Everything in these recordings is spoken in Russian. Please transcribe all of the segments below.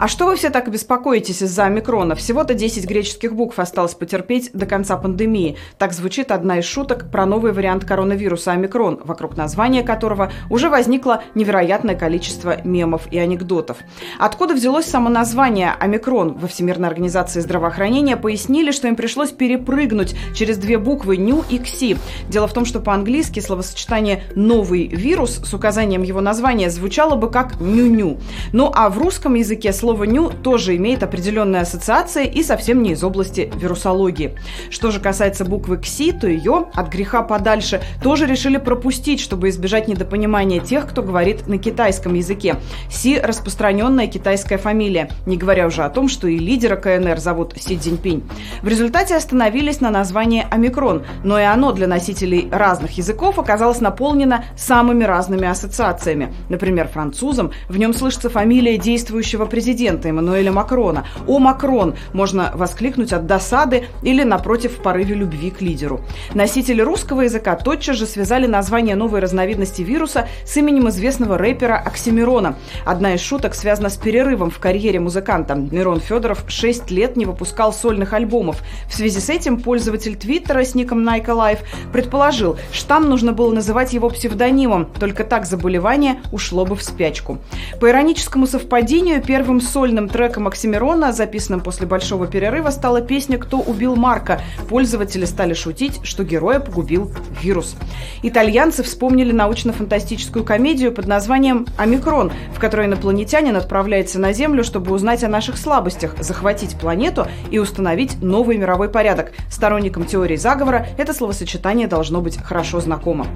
А что вы все так беспокоитесь из-за омикрона? Всего-то 10 греческих букв осталось потерпеть до конца пандемии. Так звучит одна из шуток про новый вариант коронавируса омикрон, вокруг названия которого уже возникло невероятное количество мемов и анекдотов. Откуда взялось само название омикрон? Во Всемирной организации здравоохранения пояснили, что им пришлось перепрыгнуть через две буквы «ню» и «кси». Дело в том, что по-английски словосочетание «новый вирус» с указанием его названия звучало бы как «ню-ню». Ну а в русском языке слово слово «ню» тоже имеет определенные ассоциации и совсем не из области вирусологии. Что же касается буквы «кси», то ее от греха подальше тоже решили пропустить, чтобы избежать недопонимания тех, кто говорит на китайском языке. Си – распространенная китайская фамилия, не говоря уже о том, что и лидера КНР зовут Си Цзиньпинь. В результате остановились на названии «Омикрон», но и оно для носителей разных языков оказалось наполнено самыми разными ассоциациями. Например, французам в нем слышится фамилия действующего президента президента Эммануэля Макрона. «О, Макрон!» можно воскликнуть от досады или, напротив, в порыве любви к лидеру. Носители русского языка тотчас же связали название новой разновидности вируса с именем известного рэпера Оксимирона. Одна из шуток связана с перерывом в карьере музыканта. Мирон Федоров 6 лет не выпускал сольных альбомов. В связи с этим пользователь Твиттера с ником Nike Life предположил, штамм нужно было называть его псевдонимом, только так заболевание ушло бы в спячку. По ироническому совпадению, первым сольным треком Оксимирона, записанным после большого перерыва, стала песня «Кто убил Марка?». Пользователи стали шутить, что героя погубил вирус. Итальянцы вспомнили научно-фантастическую комедию под названием «Омикрон», в которой инопланетянин отправляется на Землю, чтобы узнать о наших слабостях, захватить планету и установить новый мировой порядок. Сторонникам теории заговора это словосочетание должно быть хорошо знакомо.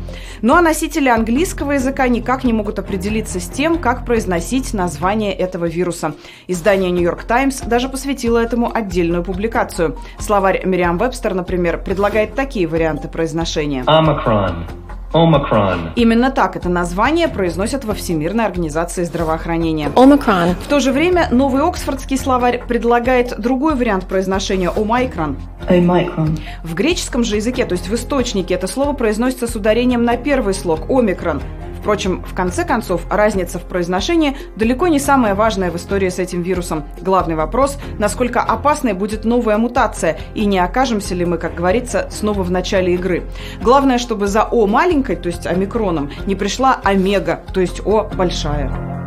Ну а носители английского языка никак не могут определиться с тем, как произносить название этого вируса. Издание «Нью-Йорк Таймс» даже посвятило этому отдельную публикацию. Словарь Мириам Вебстер, например, предлагает такие варианты произношения. Омикрон. Омикрон. Именно так это название произносят во Всемирной организации здравоохранения. Омикрон. В то же время новый Оксфордский словарь предлагает другой вариант произношения омикрон. Омикрон. В греческом же языке, то есть в источнике, это слово произносится с ударением на первый слог омикрон. Впрочем, в конце концов, разница в произношении далеко не самая важная в истории с этим вирусом. Главный вопрос – насколько опасной будет новая мутация, и не окажемся ли мы, как говорится, снова в начале игры. Главное, чтобы за О маленькой, то есть омикроном, не пришла омега, то есть О большая.